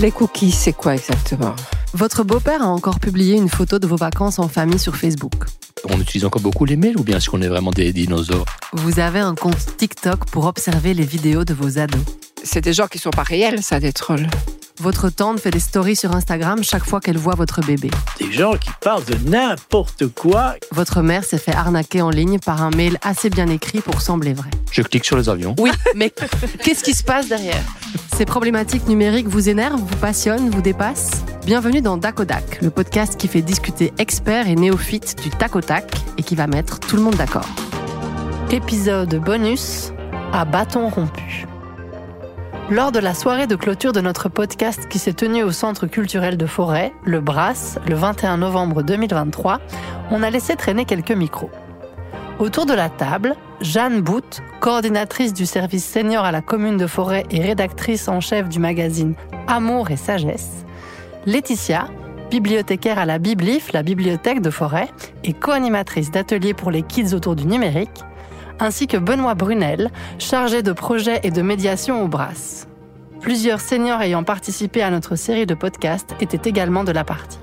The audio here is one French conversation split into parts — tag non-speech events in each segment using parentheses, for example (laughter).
Les cookies, c'est quoi exactement? Votre beau-père a encore publié une photo de vos vacances en famille sur Facebook. On utilise encore beaucoup les mails ou bien est-ce qu'on est vraiment des dinosaures? Vous avez un compte TikTok pour observer les vidéos de vos ados. C'est des gens qui sont pas réels, ça, des trolls. Votre tante fait des stories sur Instagram chaque fois qu'elle voit votre bébé. Des gens qui parlent de n'importe quoi. Votre mère s'est fait arnaquer en ligne par un mail assez bien écrit pour sembler vrai. Je clique sur les avions. Oui, mais qu'est-ce qui se passe derrière? Ces problématiques numériques vous énervent, vous passionnent, vous dépassent? Bienvenue dans Dakodak, le podcast qui fait discuter experts et néophytes du tac au tac et qui va mettre tout le monde d'accord. Épisode bonus à bâton rompu. Lors de la soirée de clôture de notre podcast qui s'est tenue au Centre culturel de Forêt, le Brass, le 21 novembre 2023, on a laissé traîner quelques micros. Autour de la table, Jeanne Bout, coordinatrice du service senior à la commune de Forêt et rédactrice en chef du magazine Amour et Sagesse, Laetitia, bibliothécaire à la Biblif, la bibliothèque de Forêt, et co-animatrice d'ateliers pour les kids autour du numérique, ainsi que Benoît Brunel, chargé de projet et de médiation au Brass. Plusieurs seniors ayant participé à notre série de podcasts étaient également de la partie.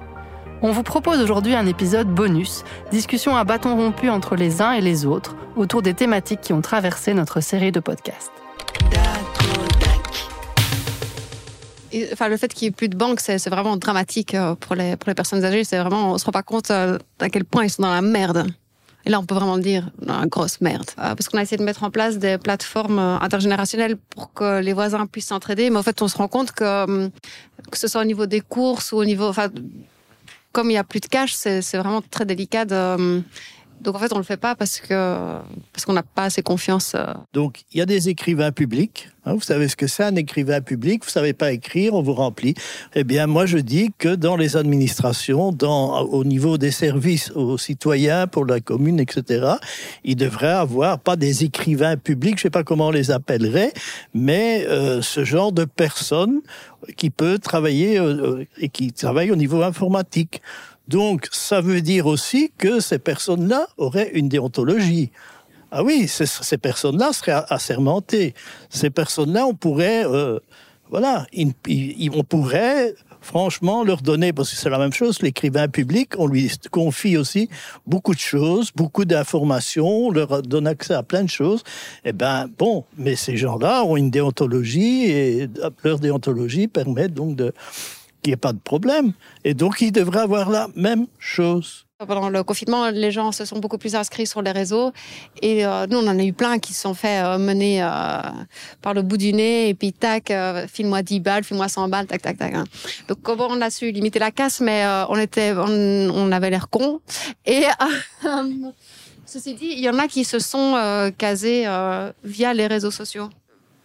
On vous propose aujourd'hui un épisode bonus, discussion à bâton rompu entre les uns et les autres autour des thématiques qui ont traversé notre série de podcasts. Enfin, le fait qu'il n'y ait plus de banques, c'est vraiment dramatique euh, pour les, personnes âgées. C'est vraiment, on se rend pas compte euh, à quel point ils sont dans la merde. Et là, on peut vraiment dire, la grosse merde. Euh, parce qu'on a essayé de mettre en place des plateformes euh, intergénérationnelles pour que les voisins puissent s'entraider. Mais en fait, on se rend compte que, euh, que ce soit au niveau des courses ou au niveau, enfin, comme il n'y a plus de cash, c'est vraiment très délicat de, donc en fait, on le fait pas parce que parce qu'on n'a pas assez confiance. euh, Donc, il y a des écrivains publics. hein, vous savez ce que c'est un écrivain public. Vous savez pas écrire, on vous remplit. Eh bien, moi, je dis que dans les administrations, dans, au niveau des services aux citoyens, pour la commune, etc., il devrait avoir pas des écrivains publics, je sais pas comment on les appellerait, mais euh, ce genre de personnes qui peut travailler euh, euh, et qui travaille au niveau informatique. Donc, ça veut dire aussi que ces personnes-là auraient une déontologie. Ah oui, ces, personnes-là seraient assermentées. Ces personnes-là, on pourrait, euh, voilà, ils- on pourrait franchement leur donner, parce que c'est la même chose, l'écrivain public, on lui confie aussi beaucoup de choses, beaucoup d'informations, on leur donne accès à plein de choses. Eh ben, bon, mais ces gens-là ont une déontologie et leur déontologie permet donc de qu'il n'y ait pas de problème. Et donc, ils devraient avoir la même chose. Pendant le confinement, les gens se sont beaucoup plus inscrits sur les réseaux. Et euh, nous, on en a eu plein qui se sont fait euh, mener euh, par le bout du nez. Et puis, tac, file-moi 10 balles, file-moi 100 balles, tac, tac, tac. hein. Donc, comment on a su limiter la casse? Mais on, était, on, avait l'air con. Et (laughs) ceci dit, il y en a qui se sont casés via les réseaux sociaux.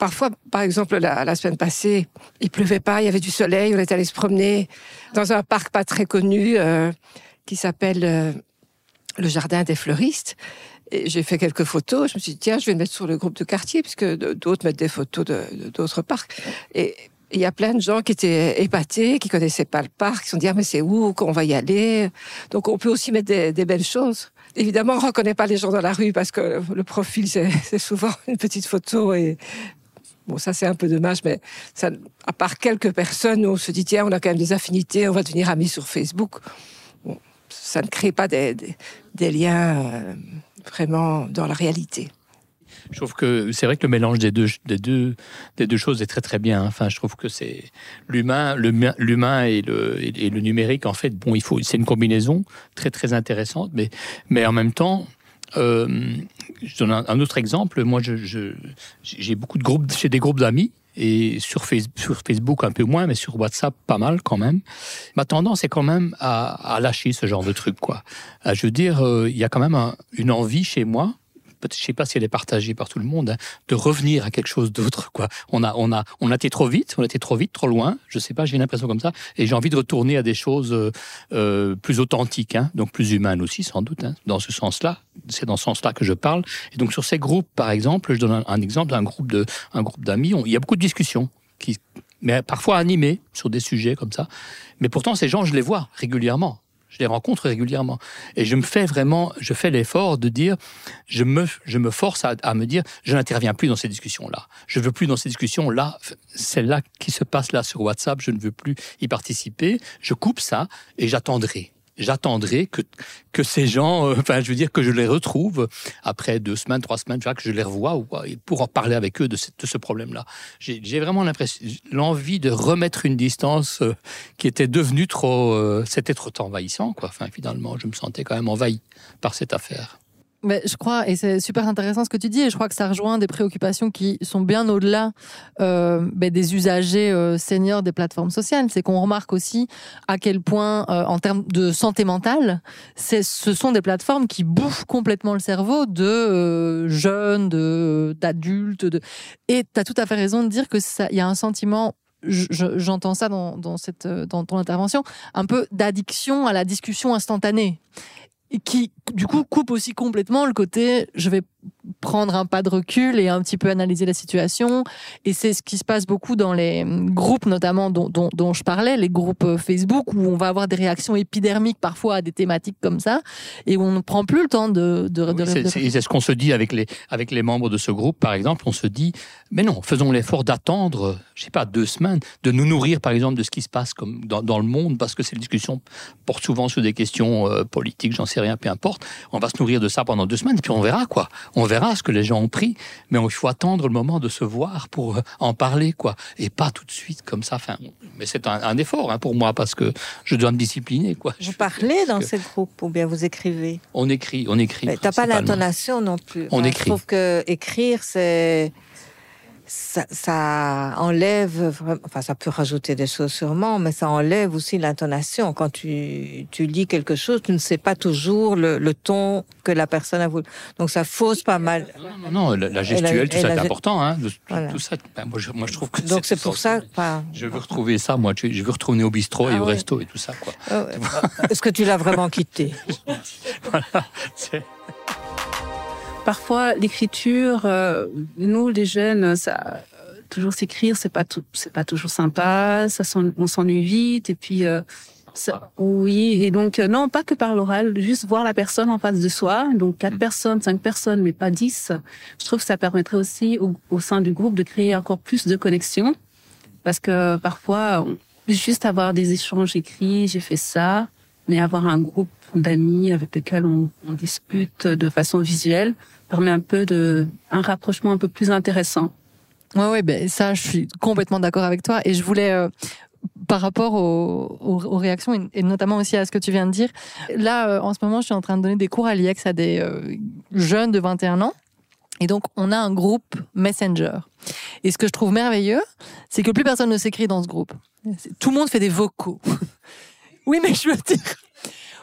Parfois, par exemple, la, semaine passée, il pleuvait pas, il y avait du soleil, on est allé se promener dans un parc pas très connu euh, qui s'appelle euh, le Jardin des Fleuristes. Et j'ai fait quelques photos. Je me suis dit, tiens, je vais mettre sur le groupe de quartier, puisque d'autres mettent des photos d'autres parcs. Et il y a plein de gens qui étaient épatés, qui connaissaient pas le parc, qui se sont dit, ah, mais c'est où qu'on va y aller? Donc, on peut aussi mettre des, des belles choses. Évidemment, on reconnaît pas les gens dans la rue parce que le profil, c'est souvent une petite photo et Bon, ça c'est un peu dommage, mais à part quelques personnes, on se dit tiens, on a quand même des affinités, on va devenir amis sur Facebook. Ça ne crée pas des, liens euh, vraiment dans la réalité. Je trouve que c'est vrai que le mélange des deux, des deux, des deux choses est très très bien. Enfin, je trouve que c'est l'humain, l'humain et le, et le numérique. En fait, bon, il faut, c'est une combinaison très très intéressante, mais mais en même temps. Euh, je donne un, autre exemple. Moi, j'ai beaucoup de groupes, j'ai des groupes d'amis et sur, Face- sur Facebook un peu moins, mais sur WhatsApp pas mal quand même. Ma tendance est quand même à, lâcher ce genre de truc, quoi. À, je veux dire, euh, il y a quand même un- une envie chez moi je sais pas si elle est partagée par tout le monde, hein, de revenir à quelque chose d'autre. On a, on a, on a été trop vite, on a été trop vite, trop loin. Je sais pas, j'ai une impression comme ça, et j'ai envie de retourner à des choses euh, euh, plus authentiques, hein, donc plus humaines aussi, sans doute. hein, dans ce sens-là, c'est dans ce sens-là que je parle. Et donc sur ces groupes, par exemple, je donne un, exemple d'un groupe de, un groupe d'amis. Il y a beaucoup de discussions mais parfois animées sur des sujets comme ça. Mais pourtant, ces gens, je les vois régulièrement. Je les rencontre régulièrement. Et je me fais vraiment, je fais l'effort de dire, je me, je me force à, à me dire, je n'interviens plus dans ces discussions-là. Je veux plus dans ces discussions-là. Celle-là qui se passe là sur WhatsApp, je ne veux plus y participer. Je coupe ça et j'attendrai j'attendrai que, que ces gens, euh, enfin, je veux dire, que je les retrouve après deux semaines, trois semaines, que je les revois ou, pour en parler avec eux de, ce, de ce problème-là. J'ai vraiment l'impression, l'envie de remettre une distance euh, qui était devenue trop, euh, c'était trop envahissant, quoi. Enfin, finalement, je me sentais quand même envahi par cette affaire. Je crois, et c'est super intéressant ce que tu dis, et je crois que ça rejoint des préoccupations qui sont bien au-delà euh, ben, des usagers euh, seniors des plateformes sociales. C'est qu'on remarque aussi à quel point, euh, en termes de santé mentale, ce sont des plateformes qui bouffent complètement le cerveau de jeunes, d'adultes. De... Et tu as tout à fait raison de dire que ça, il y a un sentiment j'entends ça dans, dans, cette, dans ton intervention, un peu d'addiction à la discussion instantanée qui du coup coupe aussi complètement le côté je vais prendre un pas de recul et un petit peu analyser la situation. Et c'est ce qui se passe beaucoup dans les groupes, notamment dont, dont, dont, je parlais, les groupes Facebook, où on va avoir des réactions épidermiques parfois à des thématiques comme ça, et où on ne prend plus le temps de... de, oui, de c'est ce qu'on se dit avec les, avec les membres de ce groupe, par exemple. On se dit, mais non, faisons l'effort d'attendre, je sais pas, deux semaines, de nous nourrir, par exemple, de ce qui se passe comme dans, dans le monde, parce que ces discussions portent souvent sur des questions euh, politiques, j'en sais rien, peu importe. On va se nourrir de ça pendant deux semaines, et puis on verra, quoi. On verra ce que les gens ont pris, mais il faut attendre le moment de se voir pour euh, en parler, quoi, et pas tout de suite comme ça. Enfin, mais c'est un, un, effort hein, pour moi parce que je dois me discipliner, quoi. Vous parlez dans que... ces groupes ou bien vous écrivez? On écrit, on écrit. T'as pas l'intonation non plus. On écrit. Je trouve que écrire c'est ça, ça, enlève, enfin ça peut rajouter des choses sûrement, mais ça enlève aussi l'intonation. Quand tu, tu lis quelque chose, tu ne sais pas toujours le, le, ton que la personne a voulu. Donc ça fausse pas mal. Non, non, non la, la, gestuelle, tout ça est important. Hein, de, voilà. Tout ça, ben, moi, je, moi, je, trouve que Donc c'est pour ça. Enfin, je veux retrouver ça, moi. Je veux retourner au bistrot ah, et au resto et tout ça. quoi. Ah. Est-ce que tu l'as vraiment quitté? (laughs) Voilà. Parfois l'écriture, euh, nous les jeunes, ça, toujours s'écrire, c'est pas tout, c'est pas toujours sympa, ça on s'ennuie vite et puis euh, ça, oui et donc euh, non pas que par l'oral, juste voir la personne en face de soi, donc quatre personnes, cinq personnes, mais pas dix. Je trouve que ça permettrait aussi au, au sein du groupe de créer encore plus de connexions parce que parfois on, juste avoir des échanges écrits, j'ai fait ça, mais avoir un groupe d'amis avec lesquels on, on, discute de façon visuelle permet un peu de un rapprochement un peu plus intéressant. Ouais, ouais, ben ça, je suis complètement d'accord avec toi. Et je voulais, euh, par rapport aux, réactions et notamment aussi à ce que tu viens de dire, là, euh, en ce moment, je suis en train de donner des cours à l'IEX à des euh, jeunes de 21 ans. Et donc, on a un groupe Messenger. Et ce que je trouve merveilleux, c'est que plus personne ne s'écrit dans ce groupe. Tout le monde fait des vocaux. (laughs) oui, mais je veux dire.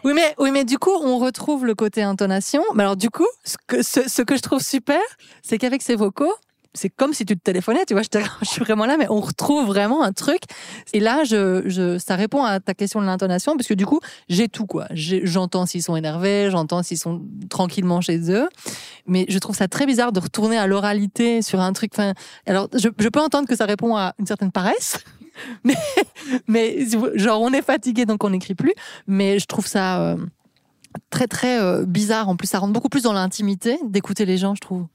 Oui mais, oui, mais du coup, on retrouve le côté intonation. Mais alors, du coup, ce que, je trouve super, c'est qu'avec ces vocaux, c'est comme si tu te téléphonais, tu vois, je, (laughs) suis vraiment là, mais on retrouve vraiment un truc. Et là, ça répond à ta question de l'intonation, parce que du coup, j'ai tout, quoi. J'entends s'ils sont énervés, j'entends s'ils sont tranquillement chez eux. Mais je trouve ça très bizarre de retourner à l'oralité sur un truc. Enfin, alors, je peux entendre que ça répond à une certaine paresse. (laughs) Mais, mais genre, on est fatigué, donc on n'écrit plus. Mais je trouve ça euh, très, très euh, bizarre. En plus, ça rentre beaucoup plus dans l'intimité d'écouter les gens, je trouve.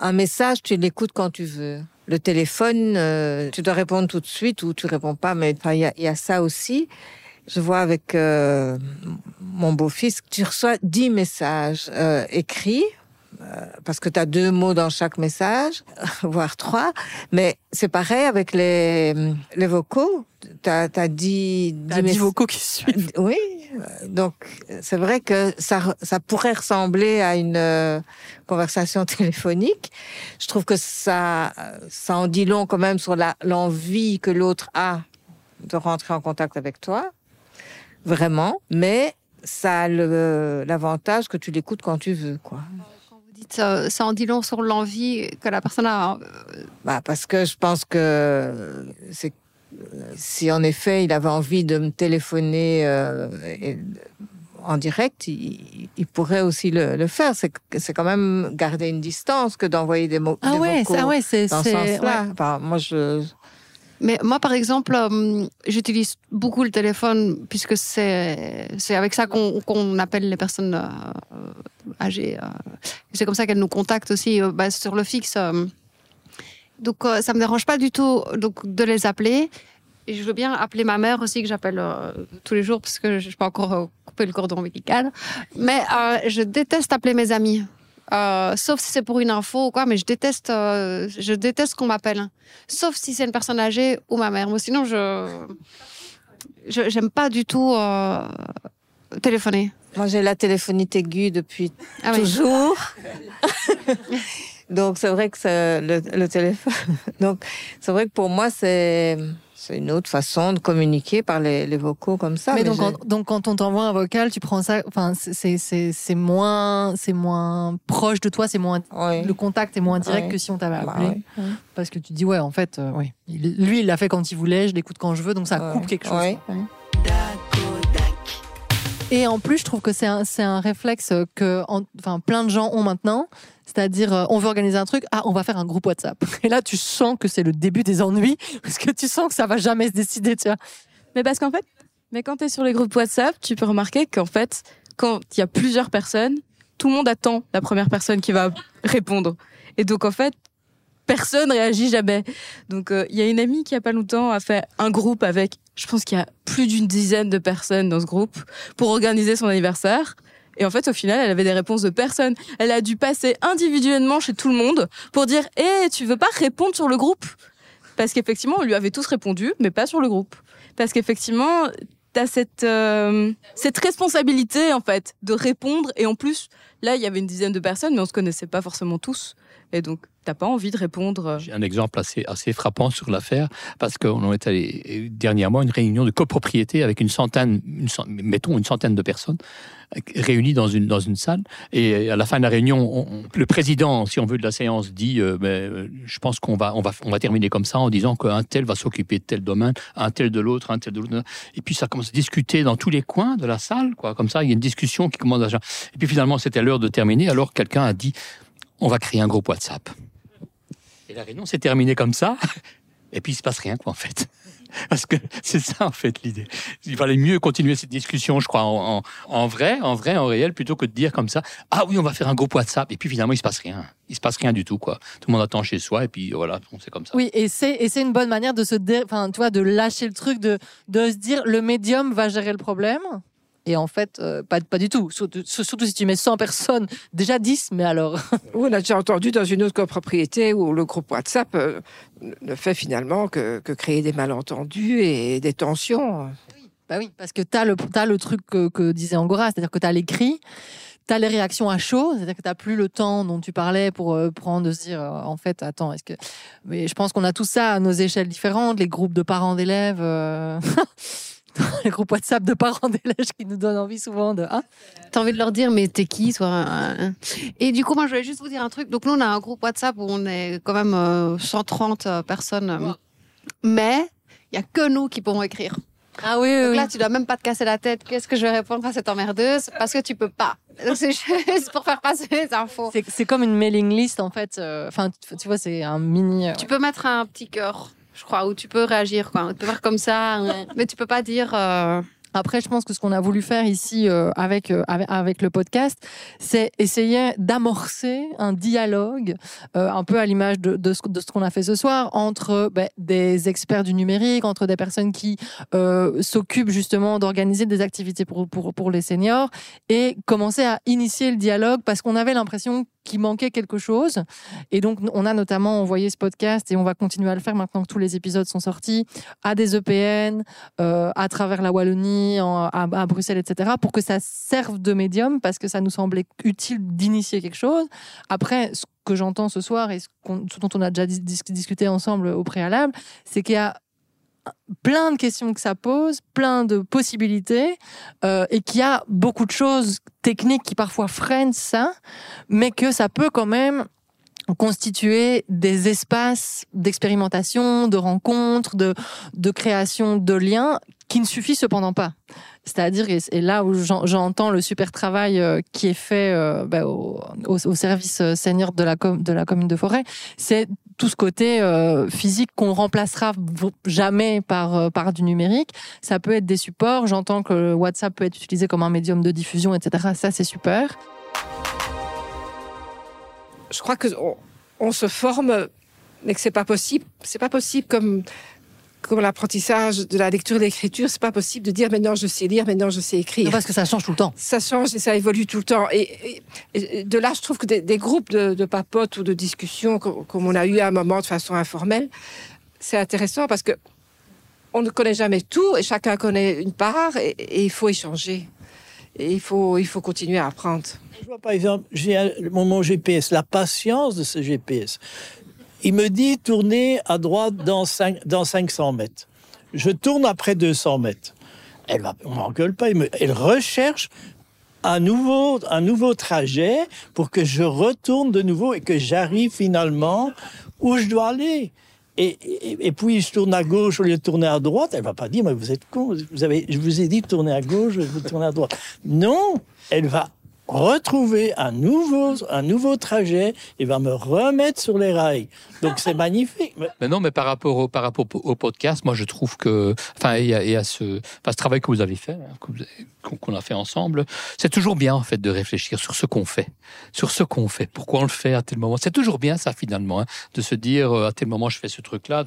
Un message, tu l'écoutes quand tu veux. Le téléphone, euh, tu dois répondre tout de suite ou tu réponds pas, mais il y, y, a ça aussi. Je vois avec mon beau-fils, tu reçois dix messages écrits, parce que tu as deux mots dans chaque message, (laughs) voire trois, mais c'est pareil avec les, les vocaux. Tu as, as, dix, dix vocaux qui suivent. Oui, donc c'est vrai que ça, ça pourrait ressembler à une euh, conversation (laughs) téléphonique. Je trouve que ça, ça en dit long quand même sur l'envie que l'autre a de rentrer en contact avec toi, vraiment, mais ça a l'avantage que tu l'écoutes quand tu veux, quoi. Ça, ça en dit long sur l'envie que la personne a. Bah parce que je pense que c'est si en effet il avait envie de me téléphoner euh, et, en direct, il, il, pourrait aussi le, le faire. C'est quand même garder une distance que d'envoyer des mots. Ah des ouais, vocaux ah ouais, c'est dans ce sens-là. Ouais. Enfin, moi, je Mais moi, par exemple, euh, j'utilise beaucoup le téléphone puisque c'est avec ça qu'on appelle les personnes euh, âgées. euh. c'est comme ça qu'elles nous contactent aussi bah, sur le fixe. Donc, ça me dérange pas du tout de les appeler. Et je veux bien appeler ma mère aussi, que j'appelle tous les jours parce que je n'ai pas encore coupé le cordon médical. Mais je déteste appeler mes amis. Euh, sauf si c'est pour une info ou quoi, mais je déteste, euh, je déteste qu'on m'appelle. Sauf si c'est une personne âgée ou ma mère. Moi, sinon, je j'aime pas du tout euh, téléphoner. Moi, j'ai la téléphonite aiguë depuis Ah oui. toujours. (laughs) Donc, c'est vrai que c'est le, le téléphone. (laughs) Donc, c'est vrai que pour moi, c'est c'est une autre façon de communiquer par les, les vocaux comme ça. mais donc, quand, donc quand on t'envoie un vocal, tu prends ça. Enfin, c'est- c'est c'est- c'est moins c'est moins proche de toi, c'est moins Oui. le contact est moins direct que si on t'avait Bah, appelé. Oui. Parce que tu te dis ouais, en fait, euh, oui. Lui, il l'a fait quand il voulait, je l'écoute quand je veux, donc ça coupe quelque chose. Et en plus, je trouve que c'est un, un réflexe que en- enfin, plein de gens ont maintenant. C'est-à-dire, euh, on veut organiser un truc, ah, on va faire un groupe WhatsApp. (laughs) Et là, tu sens que c'est le début des ennuis, (laughs) parce que tu sens que ça va jamais se décider, tu vois. Mais parce qu'en fait, mais quand tu es sur les groupes WhatsApp, tu peux remarquer qu'en fait, quand il y a plusieurs personnes, tout le monde attend la première personne qui va répondre. Et donc, en fait, personne réagit jamais. Donc, euh, il y a une amie qui, a pas longtemps, a fait un groupe avec, je pense qu'il y a plus d'une dizaine de personnes dans ce groupe pour organiser son anniversaire. Et en fait, au final, elle avait des réponses de personne. Elle a dû passer individuellement chez tout le monde pour dire Hé, tu veux pas répondre sur le groupe? Parce qu'effectivement, on lui avait tous répondu, mais pas sur le groupe. Parce qu'effectivement, tu as cette, euh, cette responsabilité, en fait, de répondre. Et en plus, là, il y avait une dizaine de personnes, mais on se connaissait pas forcément tous. Et donc, t'as pas envie de répondre. J'ai un exemple assez, assez frappant sur l'affaire, parce qu'on est allé dernièrement à une réunion de copropriété avec une centaine, mettons une centaine de personnes réunies dans une, dans une salle. Et à la fin de la réunion, on- le président, si on veut, de la séance dit euh, ben, euh, Je pense qu'on va, on va, on va terminer comme ça en disant qu'un tel va s'occuper de tel domaine, un tel de l'autre, un tel de l'autre. Et puis ça commence à discuter dans tous les coins de la salle, quoi. Comme ça, il y a une discussion qui commence à. Et puis finalement, c'était de terminer, alors quelqu'un a dit On va créer un groupe WhatsApp. Et la réunion s'est terminée comme ça, et puis il se passe rien, quoi, en fait. Parce que c'est ça, en fait, l'idée. Il valait mieux continuer cette discussion, je crois, en, vrai, en vrai, en réel, plutôt que de dire comme ça, ah oui, on va faire un groupe WhatsApp, et puis finalement, il se passe rien. Il se passe rien du tout, quoi. Tout le monde attend chez soi, et puis voilà, c'est comme ça. Oui, et c'est une bonne manière de se dé- enfin, tu vois, de lâcher le truc, de se dire le médium va gérer le problème. Et en fait, euh, pas, pas du tout. Surtout, surtout si tu mets 100 personnes, déjà 10, mais alors. (laughs) On a déjà entendu dans une autre copropriété où le groupe WhatsApp euh, ne fait finalement que, que créer des malentendus et des tensions. Bah oui, parce que tu as le, truc que, que disait Angora, c'est-à-dire que tu as l'écrit, tu as les réactions à chaud, c'est-à-dire que tu plus le temps dont tu parlais pour euh, prendre, de se dire, euh, en fait, attends, est-ce que. Mais je pense qu'on a tout ça à nos échelles différentes, les groupes de parents d'élèves, euh, (laughs) (laughs) les groupes WhatsApp de parents d'élèves qui nous donnent envie souvent de. Hein T'as envie de leur dire, mais t'es qui, toi hein Et du coup, moi, je voulais juste vous dire un truc. Donc, nous, on a un groupe WhatsApp où on est quand même euh, 130 euh, personnes. euh, Mais il y a que nous qui pourrons écrire. ah oui, Donc là, tu dois même pas te casser la tête. Qu'est-ce que je vais répondre à cette emmerdeuse? Parce que tu peux pas. Donc, c'est juste pour faire passer les infos. C'est, comme une mailing list en fait. euh, Enfin, tu- vois, c'est un mini. euh, Tu peux mettre un petit cœur, je crois, où tu peux réagir. Quoi. Tu peux faire comme ça, (laughs) mais tu peux pas dire. euh, Après, je pense que ce qu'on a voulu faire ici euh, avec, euh, avec, le podcast, c'est essayer d'amorcer un dialogue, un peu à l'image de, ce, qu'on a fait ce soir, entre ben, des experts du numérique, entre des personnes qui s'occupent justement d'organiser des activités pour, pour, pour les seniors, et commencer à initier le dialogue parce qu'on avait l'impression qu'il manquait quelque chose. Et donc, on a notamment envoyé ce podcast, et on va continuer à le faire maintenant que tous les épisodes sont sortis, à des EPN, euh, à travers la Wallonie, à, Bruxelles, etc., pour que ça serve de médium, parce que ça nous semblait utile d'initier quelque chose. Après, ce que j'entends ce soir et ce, dont on a déjà dis- dis- discuté ensemble au préalable, c'est qu'il y a plein de questions que ça pose, plein de possibilités, euh, et qu'il y a beaucoup de choses techniques qui parfois freinent ça, mais que ça peut quand même constituer des espaces d'expérimentation, de rencontres, de, de création de liens qui ne suffit cependant pas. C'est-à-dire, et là où j'en- j'entends le super travail euh, qui est fait euh, bah, au, service senior de la, de la commune de Forêt, c'est tout ce côté euh, physique qu'on remplacera jamais par, euh, par du numérique. Ça peut être des supports. J'entends que WhatsApp peut être utilisé comme un médium de diffusion, etc. Ça, c'est super. je crois que on, on se forme, mais que c'est pas possible. C'est pas possible comme comme l'apprentissage de la lecture et de l'écriture. C'est pas possible de dire maintenant je sais lire, maintenant je sais écrire. Parce que ça change tout le temps. Ça change et ça évolue tout le temps. Et, et- et de là, je trouve que des, des groupes de, de papotes ou de discussions, co- comme on a eu à un moment de façon informelle, c'est intéressant parce que on ne connaît jamais tout et chacun connaît une part et, et il faut échanger. Et il faut, il faut continuer à apprendre. Je vois, par exemple, j'ai mon GPS, la patience de ce GPS. Il me dit tourner à droite dans, cinq- dans 500 mètres. Je tourne après 200 mètres. Elle on m'engueule pas. elle recherche un nouveau, un nouveau trajet pour que je retourne de nouveau et que j'arrive finalement où je dois aller. Et puis je tourne à gauche au lieu de tourner à droite. Elle va pas dire, mais vous êtes con. Vous avez, je vous ai dit de tourner à gauche, vous tournez à droite. Non, elle va retrouver un nouveau, un nouveau trajet et va me remettre sur les rails. Donc c'est (laughs) magnifique. Mais non, mais par rapport au, par rapport au, podcast, moi je trouve que, enfin, et à, et à ce, enfin, ce travail que vous avez fait, hein, qu'on a fait ensemble, c'est toujours bien en fait de réfléchir sur ce qu'on fait, sur ce qu'on fait, pourquoi on le fait à tel moment? C'est toujours bien ça finalement, hein, de se dire euh, à tel moment je fais ce truc-là,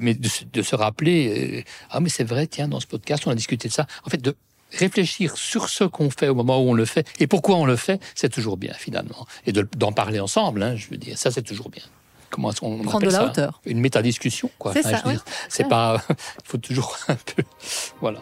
mais de, se- de se rappeler, euh, ah mais c'est vrai, tiens, dans ce podcast on a discuté de ça. En fait, de réfléchir sur ce qu'on fait au moment où on le fait et pourquoi on le fait, c'est toujours bien finalement. Et de- d'en parler ensemble, hein, je veux dire, ça c'est toujours bien. Comment est-ce qu'on Prendre appelle de la ça hauteur. Une métadiscussion, quoi. C'est Enfin, ça, je veux oui. dire, C'est pas. (laughs) Il faut toujours un peu. (laughs) Voilà.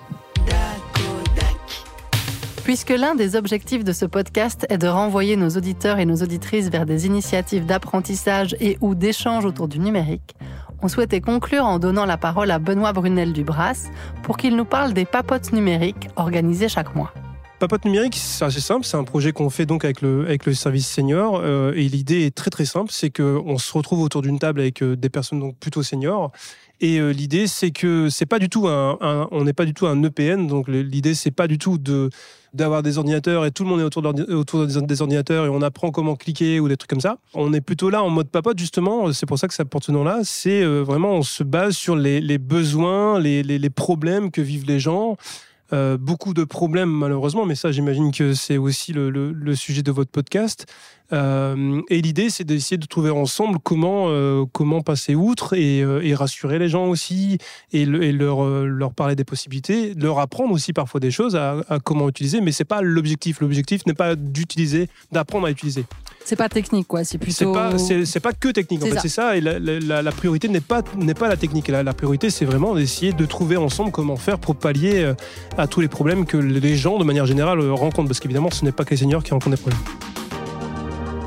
Puisque l'un des objectifs de ce podcast est de renvoyer nos auditeurs et nos auditrices vers des initiatives d'apprentissage et ou d'échange autour du numérique, on souhaitait conclure en donnant la parole à Benoît Brunel Dubras pour qu'il nous parle des papotes numériques organisées chaque mois. Papote numérique, c'est assez simple. C'est un projet qu'on fait donc avec le, service senior. euh, et l'idée est très très simple. C'est qu'on se retrouve autour d'une table avec euh, des personnes donc plutôt seniors. Et euh, l'idée, c'est que c'est pas du tout un, on n'est pas du tout un EPN. Donc l'idée, c'est pas du tout de d'avoir des ordinateurs et tout le monde est autour, d'ordi- autour des ordinateurs et on apprend comment cliquer ou des trucs comme ça. On est plutôt là en mode papote justement. C'est pour ça que ça porte ce nom-là. C'est euh, vraiment on se base sur les, besoins, les problèmes que vivent les gens. Euh, beaucoup de problèmes malheureusement, mais ça j'imagine que c'est aussi le, sujet de votre podcast. Euh, et l'idée c'est d'essayer de trouver ensemble comment, euh, comment passer outre et, rassurer les gens aussi et, le- et leur, leur parler des possibilités, leur apprendre aussi parfois des choses à, à comment utiliser, mais c'est pas l'objectif. L'objectif n'est pas d'utiliser, d'apprendre à utiliser. C'est pas technique, quoi. C'est C'est plutôt. pas, c'est, c'est pas que technique, en C'est fait, ça. c'est ça. Et la, la- la- la priorité n'est pas, n'est pas la technique. La, la priorité, c'est vraiment d'essayer de trouver ensemble comment faire pour pallier euh, à tous les problèmes que les gens, de manière générale, euh, rencontrent. Parce qu'évidemment, ce n'est pas que les seniors qui rencontrent des problèmes.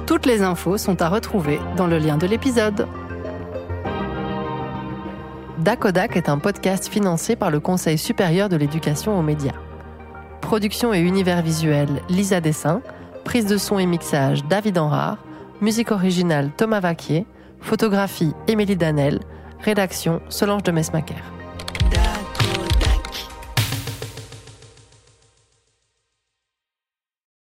Toutes les infos sont à retrouver dans le lien de l'épisode. Dakodak est un podcast financé par le Conseil supérieur de l'éducation aux médias. Production et univers visuel Lisa Dessin, prise de son et mixage David Enrard, musique originale Thomas Vaquier, photographie Émilie Danel, rédaction Solange de Mesmaquer.